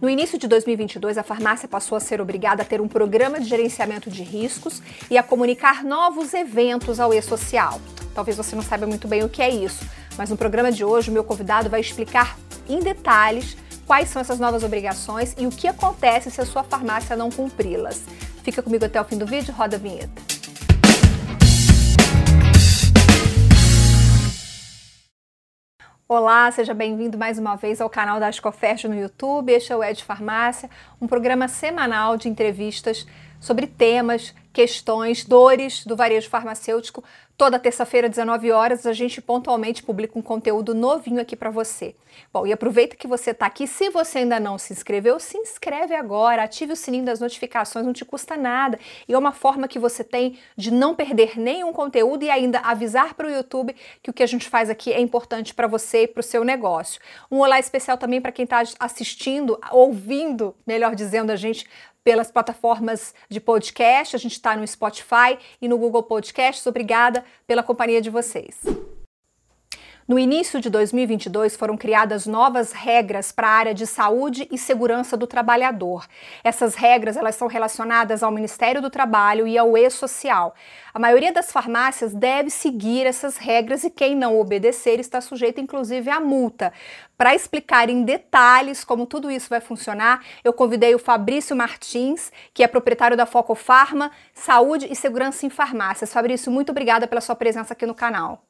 No início de 2022, a farmácia passou a ser obrigada a ter um programa de gerenciamento de riscos e a comunicar novos eventos ao e-social. Talvez você não saiba muito bem o que é isso, mas no programa de hoje o meu convidado vai explicar em detalhes quais são essas novas obrigações e o que acontece se a sua farmácia não cumpri-las. Fica comigo até o fim do vídeo, roda a vinheta. Olá, seja bem-vindo mais uma vez ao canal da Ascofert no YouTube. Este é o Ed Farmácia, um programa semanal de entrevistas sobre temas, questões, dores do varejo farmacêutico. Toda terça-feira, 19 horas, a gente pontualmente publica um conteúdo novinho aqui para você. Bom, e aproveita que você está aqui. Se você ainda não se inscreveu, se inscreve agora, ative o sininho das notificações, não te custa nada. E é uma forma que você tem de não perder nenhum conteúdo e ainda avisar para o YouTube que o que a gente faz aqui é importante para você e para o seu negócio. Um olá especial também para quem está assistindo, ouvindo, melhor dizendo, a gente pelas plataformas de podcast. A gente está no Spotify e no Google Podcasts. Obrigada pela companhia de vocês. No início de 2022 foram criadas novas regras para a área de saúde e segurança do trabalhador. Essas regras elas são relacionadas ao Ministério do Trabalho e ao E-Social. A maioria das farmácias deve seguir essas regras e quem não obedecer está sujeito inclusive à multa. Para explicar em detalhes como tudo isso vai funcionar, eu convidei o Fabrício Martins, que é proprietário da Foco Farma, Saúde e Segurança em Farmácias. Fabrício, muito obrigada pela sua presença aqui no canal.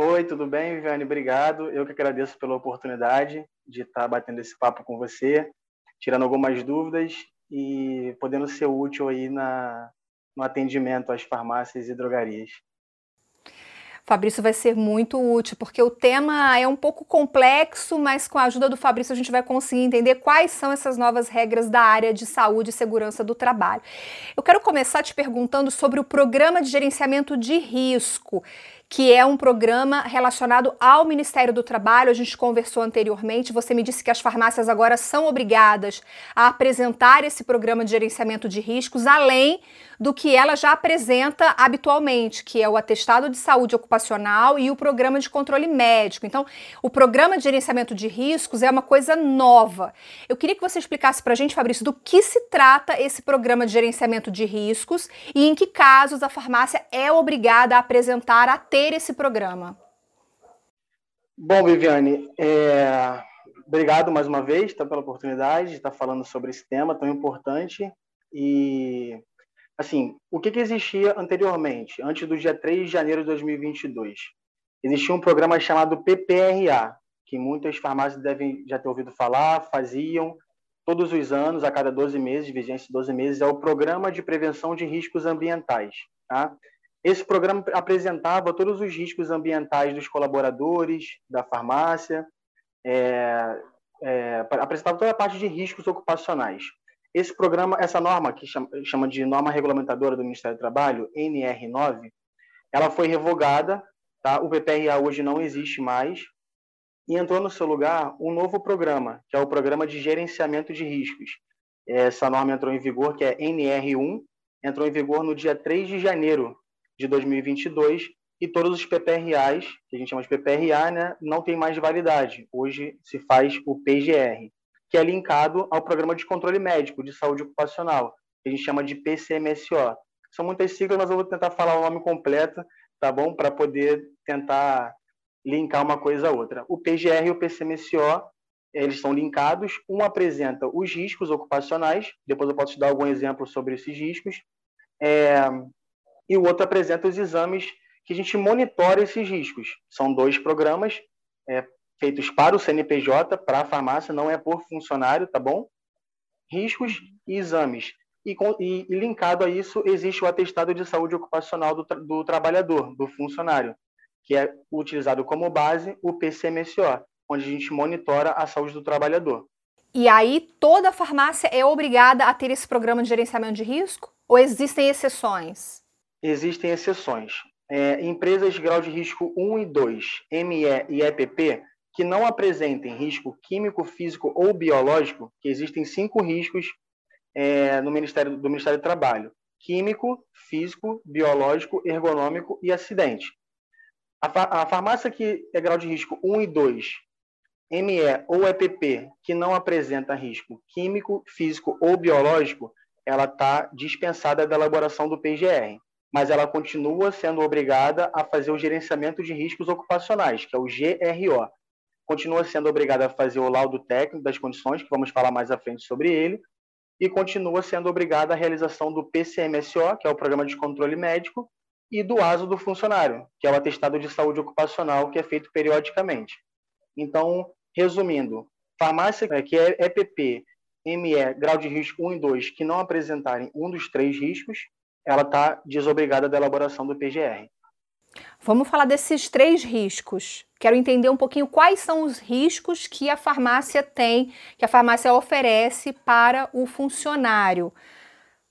Oi, tudo bem, Viviane? Obrigado. Eu que agradeço pela oportunidade de estar batendo esse papo com você, tirando algumas dúvidas e podendo ser útil aí na, no atendimento às farmácias e drogarias. Fabrício vai ser muito útil, porque o tema é um pouco complexo, mas com a ajuda do Fabrício a gente vai conseguir entender quais são essas novas regras da área de saúde e segurança do trabalho. Eu quero começar te perguntando sobre o programa de gerenciamento de risco que é um programa relacionado ao Ministério do Trabalho. A gente conversou anteriormente. Você me disse que as farmácias agora são obrigadas a apresentar esse programa de gerenciamento de riscos, além do que ela já apresenta habitualmente, que é o atestado de saúde ocupacional e o programa de controle médico. Então, o programa de gerenciamento de riscos é uma coisa nova. Eu queria que você explicasse para a gente, Fabrício, do que se trata esse programa de gerenciamento de riscos e em que casos a farmácia é obrigada a apresentar a ter esse programa. Bom, Viviane, é... obrigado mais uma vez tá, pela oportunidade de estar falando sobre esse tema tão importante. E, assim, o que, que existia anteriormente, antes do dia 3 de janeiro de 2022? Existia um programa chamado PPRA, que muitas farmácias devem já ter ouvido falar, faziam todos os anos, a cada 12 meses, vigência de 12 meses, é o Programa de Prevenção de Riscos Ambientais. Tá? Esse programa apresentava todos os riscos ambientais dos colaboradores, da farmácia, é, é, apresentava toda a parte de riscos ocupacionais. Esse programa, essa norma, que chama, chama de norma regulamentadora do Ministério do Trabalho, NR9, ela foi revogada, tá? o PPRA hoje não existe mais, e entrou no seu lugar um novo programa, que é o Programa de Gerenciamento de Riscos. Essa norma entrou em vigor, que é NR1, entrou em vigor no dia 3 de janeiro de 2022 e todos os PPRAs, que a gente chama de PPRA, né, não tem mais validade. Hoje se faz o PGR, que é linkado ao Programa de Controle Médico de Saúde Ocupacional, que a gente chama de PCMSO. São muitas siglas, mas eu vou tentar falar o nome completo, tá bom? Para poder tentar linkar uma coisa a outra. O PGR e o PCMSO, eles são linkados. Um apresenta os riscos ocupacionais, depois eu posso te dar algum exemplo sobre esses riscos. É, e o outro apresenta os exames que a gente monitora esses riscos. São dois programas é, feitos para o CNPJ, para a farmácia, não é por funcionário, tá bom? Riscos e exames. E, e, e linkado a isso, existe o atestado de saúde ocupacional do, do trabalhador, do funcionário, que é utilizado como base o PCMSO, onde a gente monitora a saúde do trabalhador. E aí, toda farmácia é obrigada a ter esse programa de gerenciamento de risco? Ou existem exceções? Existem exceções. É, empresas de grau de risco 1 e 2, ME e EPP, que não apresentem risco químico, físico ou biológico, que existem cinco riscos é, no Ministério, do Ministério do Trabalho: químico, físico, biológico, ergonômico e acidente. A, fa a farmácia que é grau de risco 1 e 2 ME ou EPP que não apresenta risco químico, físico ou biológico, ela está dispensada da elaboração do PGR, mas ela continua sendo obrigada a fazer o gerenciamento de riscos ocupacionais, que é o GRO. Continua sendo obrigada a fazer o laudo técnico das condições, que vamos falar mais à frente sobre ele, e continua sendo obrigada a realização do PCMSO, que é o Programa de Controle Médico, e do ASO do funcionário, que é o atestado de saúde ocupacional, que é feito periodicamente. Então, resumindo, farmácia é, que é EPP, ME, grau de risco 1 e 2, que não apresentarem um dos três riscos, ela está desobrigada da elaboração do PGR. Vamos falar desses três riscos. Quero entender um pouquinho quais são os riscos que a farmácia tem, que a farmácia oferece para o funcionário.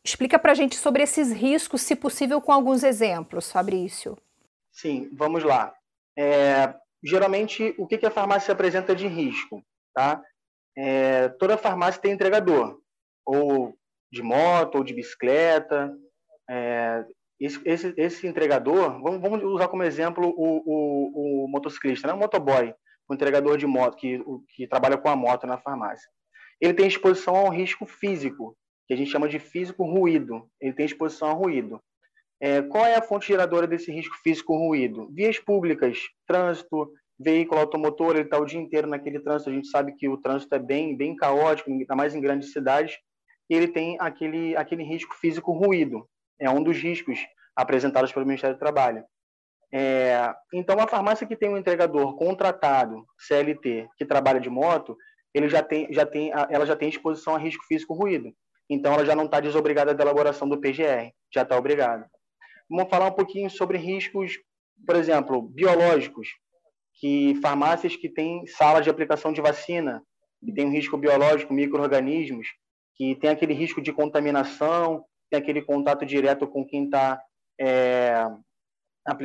Explica para a gente sobre esses riscos, se possível, com alguns exemplos, Fabrício. Sim, vamos lá. É, geralmente, o que, a farmácia apresenta de risco? Tá? É, toda farmácia tem entregador, ou de moto, ou de bicicleta. É, esse, esse, entregador, vamos, vamos, usar como exemplo o, o, o motociclista, né? o motoboy, o entregador de moto, que, o, que trabalha com a moto na farmácia. Ele tem exposição ao risco físico, que a gente chama de físico ruído. Ele tem exposição ao ruído. É, qual é a fonte geradora desse risco físico ruído? Vias públicas, trânsito, veículo automotor, ele está o dia inteiro naquele trânsito. A gente sabe que o trânsito é bem, bem caótico, ainda mais em grandes cidades. E ele tem aquele, aquele risco físico ruído. É um dos riscos apresentados pelo Ministério do Trabalho. É, então, a farmácia que tem um entregador contratado, CLT, que trabalha de moto, ele já tem, já tem, ela já tem exposição a risco físico ruído. Então, ela já não está desobrigada da elaboração do PGR, já está obrigada. Vamos falar um pouquinho sobre riscos, por exemplo, biológicos, que farmácias que têm salas de aplicação de vacina, que tem um risco biológico, micro-organismos, que tem aquele risco de contaminação, tem aquele contato direto com quem está é,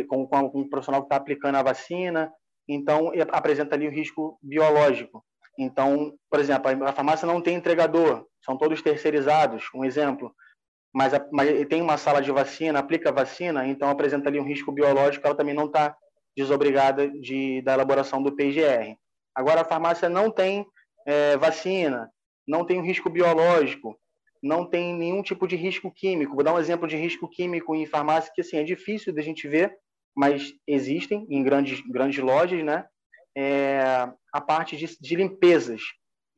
com, com, o profissional que está aplicando a vacina, então apresenta ali o risco biológico. Então, por exemplo, a farmácia não tem entregador, são todos terceirizados, um exemplo, mas, a, mas tem uma sala de vacina, aplica vacina, então apresenta ali um risco biológico, ela também não está desobrigada de, da elaboração do PGR. Agora, a farmácia não tem é, vacina, não tem um risco biológico, não tem nenhum tipo de risco químico. Vou dar um exemplo de risco químico em farmácia que assim é difícil da gente ver, mas existem em grandes grandes lojas, né? É, a parte de, de, limpezas,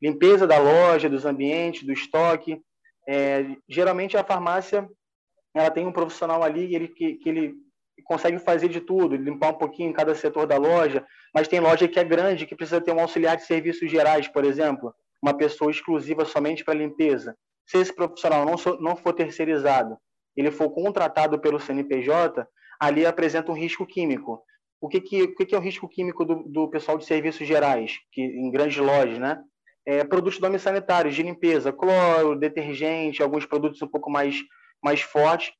limpeza da loja, dos ambientes, do estoque. É, geralmente a farmácia ela tem um profissional ali ele, que, que ele consegue fazer de tudo, limpar um pouquinho em cada setor da loja, mas tem loja que é grande, que precisa ter um auxiliar de serviços gerais, por exemplo, uma pessoa exclusiva somente para limpeza se esse profissional não, so, não for terceirizado, ele for contratado pelo CNPJ, ali apresenta um risco químico. O que, que, o que, que é o risco químico do, do pessoal de serviços gerais, que em grandes lojas, né? É, produtos domissanitários de limpeza, cloro, detergente, alguns produtos um pouco mais, mais fortes.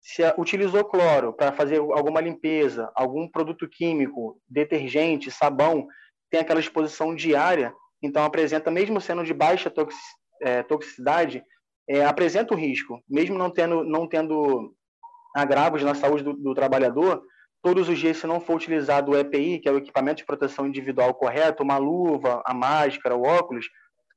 Se utilizou cloro para fazer alguma limpeza, algum produto químico, detergente, sabão, tem aquela exposição diária, então apresenta, mesmo sendo de baixa é, toxicidade é, apresenta o risco, mesmo não tendo, não tendo agravos na saúde do, do trabalhador, todos os dias, se não for utilizado o EPI, que é o equipamento de proteção individual correto, uma luva, a máscara, o óculos,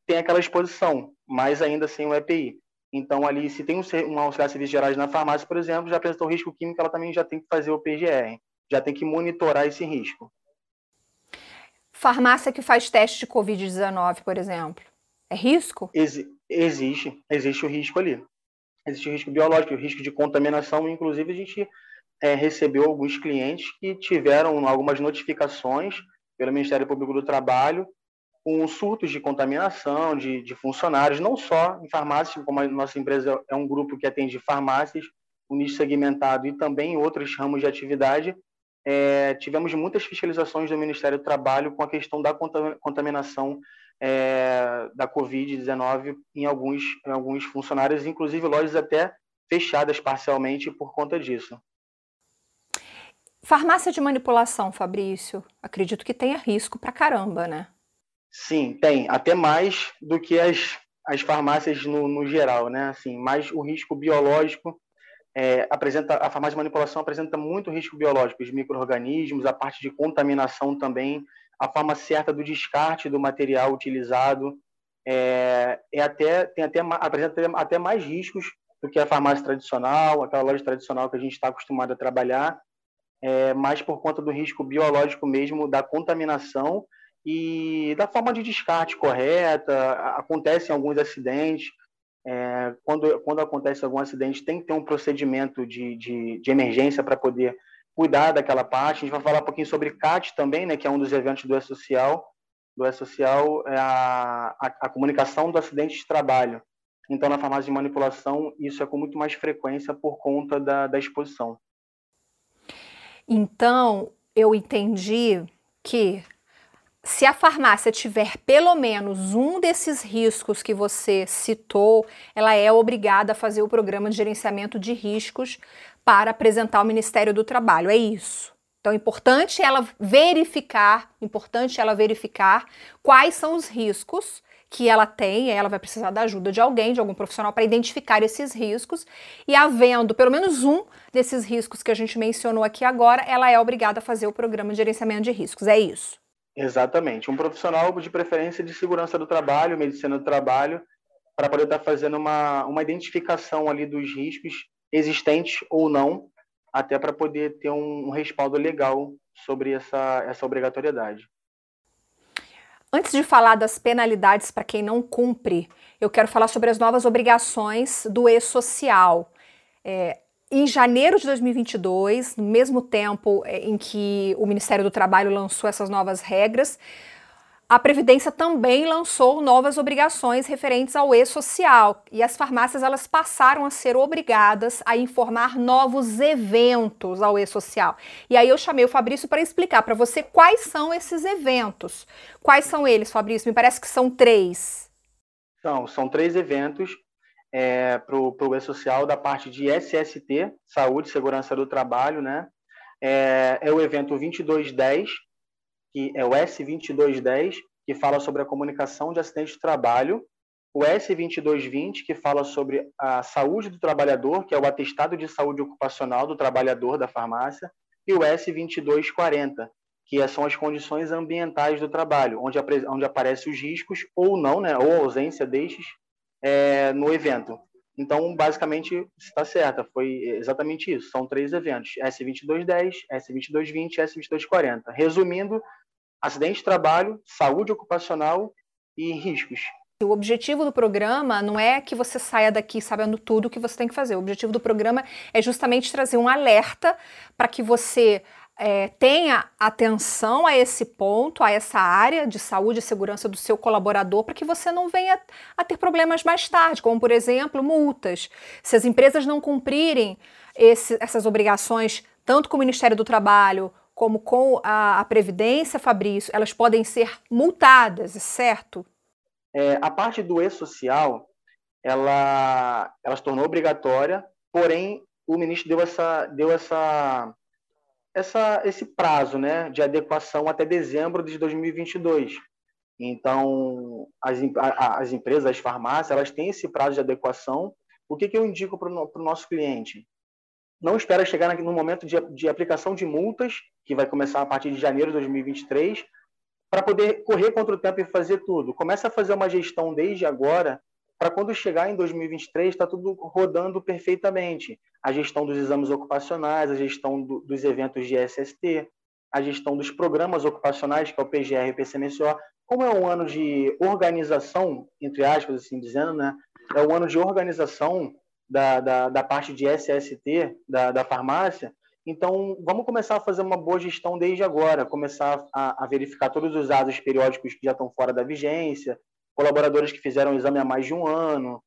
tem aquela exposição, mas ainda sem o EPI. Então, ali, se tem um, um auxiliar de serviços gerais na farmácia, por exemplo, já apresentou risco químico, ela também já tem que fazer o PGR, já tem que monitorar esse risco. Farmácia que faz teste de Covid-19, por exemplo. É risco? Ex existe, existe o risco ali. Existe o risco biológico, o risco de contaminação. Inclusive, a gente é, recebeu alguns clientes que tiveram algumas notificações pelo Ministério Público do Trabalho com surtos de contaminação de, de funcionários, não só em farmácias, como a nossa empresa é um grupo que atende farmácias, um nicho segmentado e também em outros ramos de atividade, é, tivemos muitas fiscalizações do Ministério do Trabalho com a questão da contaminação é, da Covid-19 em alguns, em alguns funcionários, inclusive lojas até fechadas parcialmente por conta disso. Farmácia de manipulação, Fabrício, acredito que tenha risco pra caramba, né? Sim, tem, até mais do que as, as farmácias no, no geral, né? Assim, mais o risco biológico é, apresenta a farmácia de manipulação apresenta muito risco biológico, os micro-organismos, a parte de contaminação também a forma certa do descarte do material utilizado, é, é até, tem até, apresenta até mais riscos do que a farmácia tradicional, aquela loja tradicional que a gente está acostumado a trabalhar, é, mais por conta do risco biológico mesmo, da contaminação e da forma de descarte correta. Acontecem alguns acidentes. É, quando, quando acontece algum acidente, tem que ter um procedimento de, de, de emergência para poder cuidar daquela parte. A gente vai falar um pouquinho sobre CAT também, né, que é um dos eventos do E-Social. Do E-Social é a, a, a comunicação do acidente de trabalho. Então, na farmácia de manipulação, isso é com muito mais frequência por conta da, da exposição. Então, eu entendi que se a farmácia tiver pelo menos um desses riscos que você citou, ela é obrigada a fazer o programa de gerenciamento de riscos para apresentar ao Ministério do Trabalho. É isso. Então, é importante ela verificar, importante ela verificar quais são os riscos que ela tem, ela vai precisar da ajuda de alguém, de algum profissional, para identificar esses riscos. E havendo pelo menos um desses riscos que a gente mencionou aqui agora, ela é obrigada a fazer o programa de gerenciamento de riscos. É isso. Exatamente. Um profissional de preferência de segurança do trabalho, medicina do trabalho, para poder estar fazendo uma, uma identificação ali dos riscos existentes ou não, até para poder ter um, um respaldo legal sobre essa, essa obrigatoriedade. Antes de falar das penalidades para quem não cumpre, eu quero falar sobre as novas obrigações do e-social. É, em janeiro de 2022, no mesmo tempo é, em que o Ministério do Trabalho lançou essas novas regras, a Previdência também lançou novas obrigações referentes ao e-social e as farmácias elas passaram a ser obrigadas a informar novos eventos ao e-social. E aí eu chamei o Fabrício para explicar para você quais são esses eventos. Quais são eles, Fabrício? Me parece que são três. São, são três eventos é, para o e-social da parte de SST, Saúde e Segurança do Trabalho, né? É, é o evento 2210, que é o S2210, que fala sobre a comunicação de acidente de trabalho, o S2220, que fala sobre a saúde do trabalhador, que é o atestado de saúde ocupacional do trabalhador da farmácia, e o S2240, que são as condições ambientais do trabalho, onde, onde aparecem os riscos ou não, né, ou ausência destes é, no evento. Então, basicamente, está certa, foi exatamente isso. São três eventos: S2210, S2220 e S2240. Resumindo, acidente de trabalho, saúde ocupacional e riscos. O objetivo do programa não é que você saia daqui sabendo tudo o que você tem que fazer. O objetivo do programa é justamente trazer um alerta para que você é, tenha atenção a esse ponto, a essa área de saúde e segurança do seu colaborador, para que você não venha a ter problemas mais tarde, como, por exemplo, multas. Se as empresas não cumprirem esse, essas obrigações, tanto com o Ministério do Trabalho como com a, a Previdência, Fabrício, elas podem ser multadas, certo? É, a parte do e-social, ela, ela se tornou obrigatória, porém o ministro deu essa, deu essa, essa, esse prazo né, de adequação até dezembro de 2022. Então, as, as empresas, as farmácias, elas têm esse prazo de adequação. O que, que eu indico para o nosso cliente? não espera chegar no momento de, de aplicação de multas, que vai começar a partir de janeiro de 2023, para poder correr contra o tempo e fazer tudo. Começa a fazer uma gestão desde agora, para quando chegar em 2023, está tudo rodando perfeitamente. A gestão dos exames ocupacionais, a gestão do, dos eventos de SST, a gestão dos programas ocupacionais, que é o PGR e o PCMSO. Como é um ano de organização, entre aspas, assim dizendo, né? É um ano de organização da, da, da parte de SST da, da farmácia. Então, vamos começar a fazer uma boa gestão desde agora, começar a, a, verificar todos os dados periódicos que já estão fora da vigência, colaboradores que fizeram o exame há mais de um ano,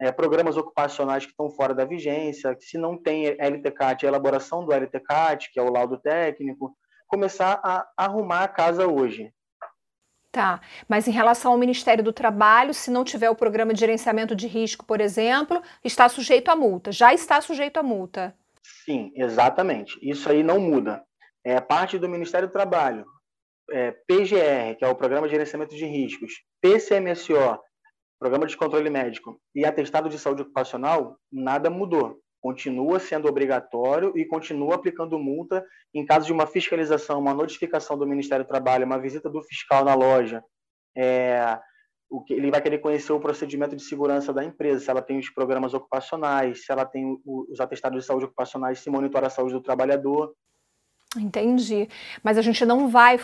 é, programas ocupacionais que estão fora da vigência, se não tem LTCAT, a elaboração do LTCAT, que é o laudo técnico, começar a arrumar a casa hoje. Tá, mas em relação ao Ministério do Trabalho, se não tiver o programa de gerenciamento de risco, por exemplo, está sujeito a multa, já está sujeito a multa. Sim, exatamente. Isso aí não muda. É parte do Ministério do Trabalho. É, PGR, que é o Programa de Gerenciamento de Riscos, PCMSO, Programa de Controle Médico, e Atestado de Saúde Ocupacional, nada mudou. continua sendo obrigatório e continua aplicando multa em caso de uma fiscalização, uma notificação do Ministério do Trabalho, uma visita do fiscal na loja. É, o que ele vai querer conhecer o procedimento de segurança da empresa, se ela tem os programas ocupacionais, se ela tem os atestados de saúde ocupacionais, se monitora a saúde do trabalhador. Entendi. Mas a gente não vai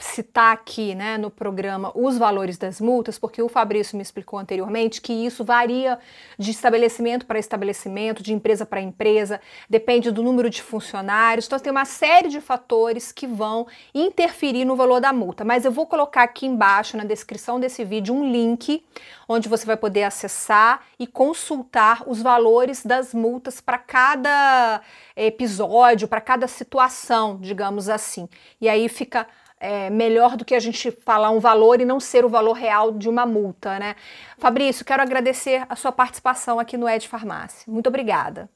citar aqui né, no programa os valores das multas, porque o Fabrício me explicou anteriormente que isso varia de estabelecimento para estabelecimento, de empresa para empresa, depende do número de funcionários. Então, tem uma série de fatores que vão interferir no valor da multa. Mas eu vou colocar aqui embaixo na descrição desse vídeo um link onde você vai poder acessar e consultar os valores das multas para cada episódio, para cada situação, digamos assim. E aí fica é, melhor do que a gente falar um valor e não ser o valor real de uma multa, né? Fabrício, quero agradecer a sua participação aqui no Ed Farmácia. Muito obrigada.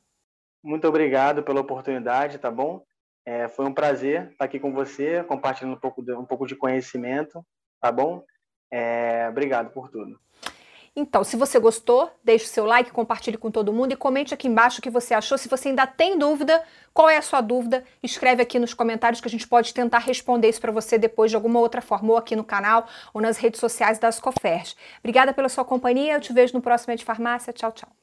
Muito obrigado pela oportunidade, tá bom? É, foi um prazer estar aqui com você, compartilhando um pouco de, um pouco de conhecimento, tá bom? É, obrigado por tudo. Então, se você gostou, deixe o seu like, compartilhe com todo mundo e comente aqui embaixo o que você achou. Se você ainda tem dúvida, qual é a sua dúvida, escreve aqui nos comentários que a gente pode tentar responder isso para você depois de alguma outra forma, ou aqui no canal ou nas redes sociais da Ascofers. Obrigada pela sua companhia, eu te vejo no próximo de Farmácia. Tchau, tchau.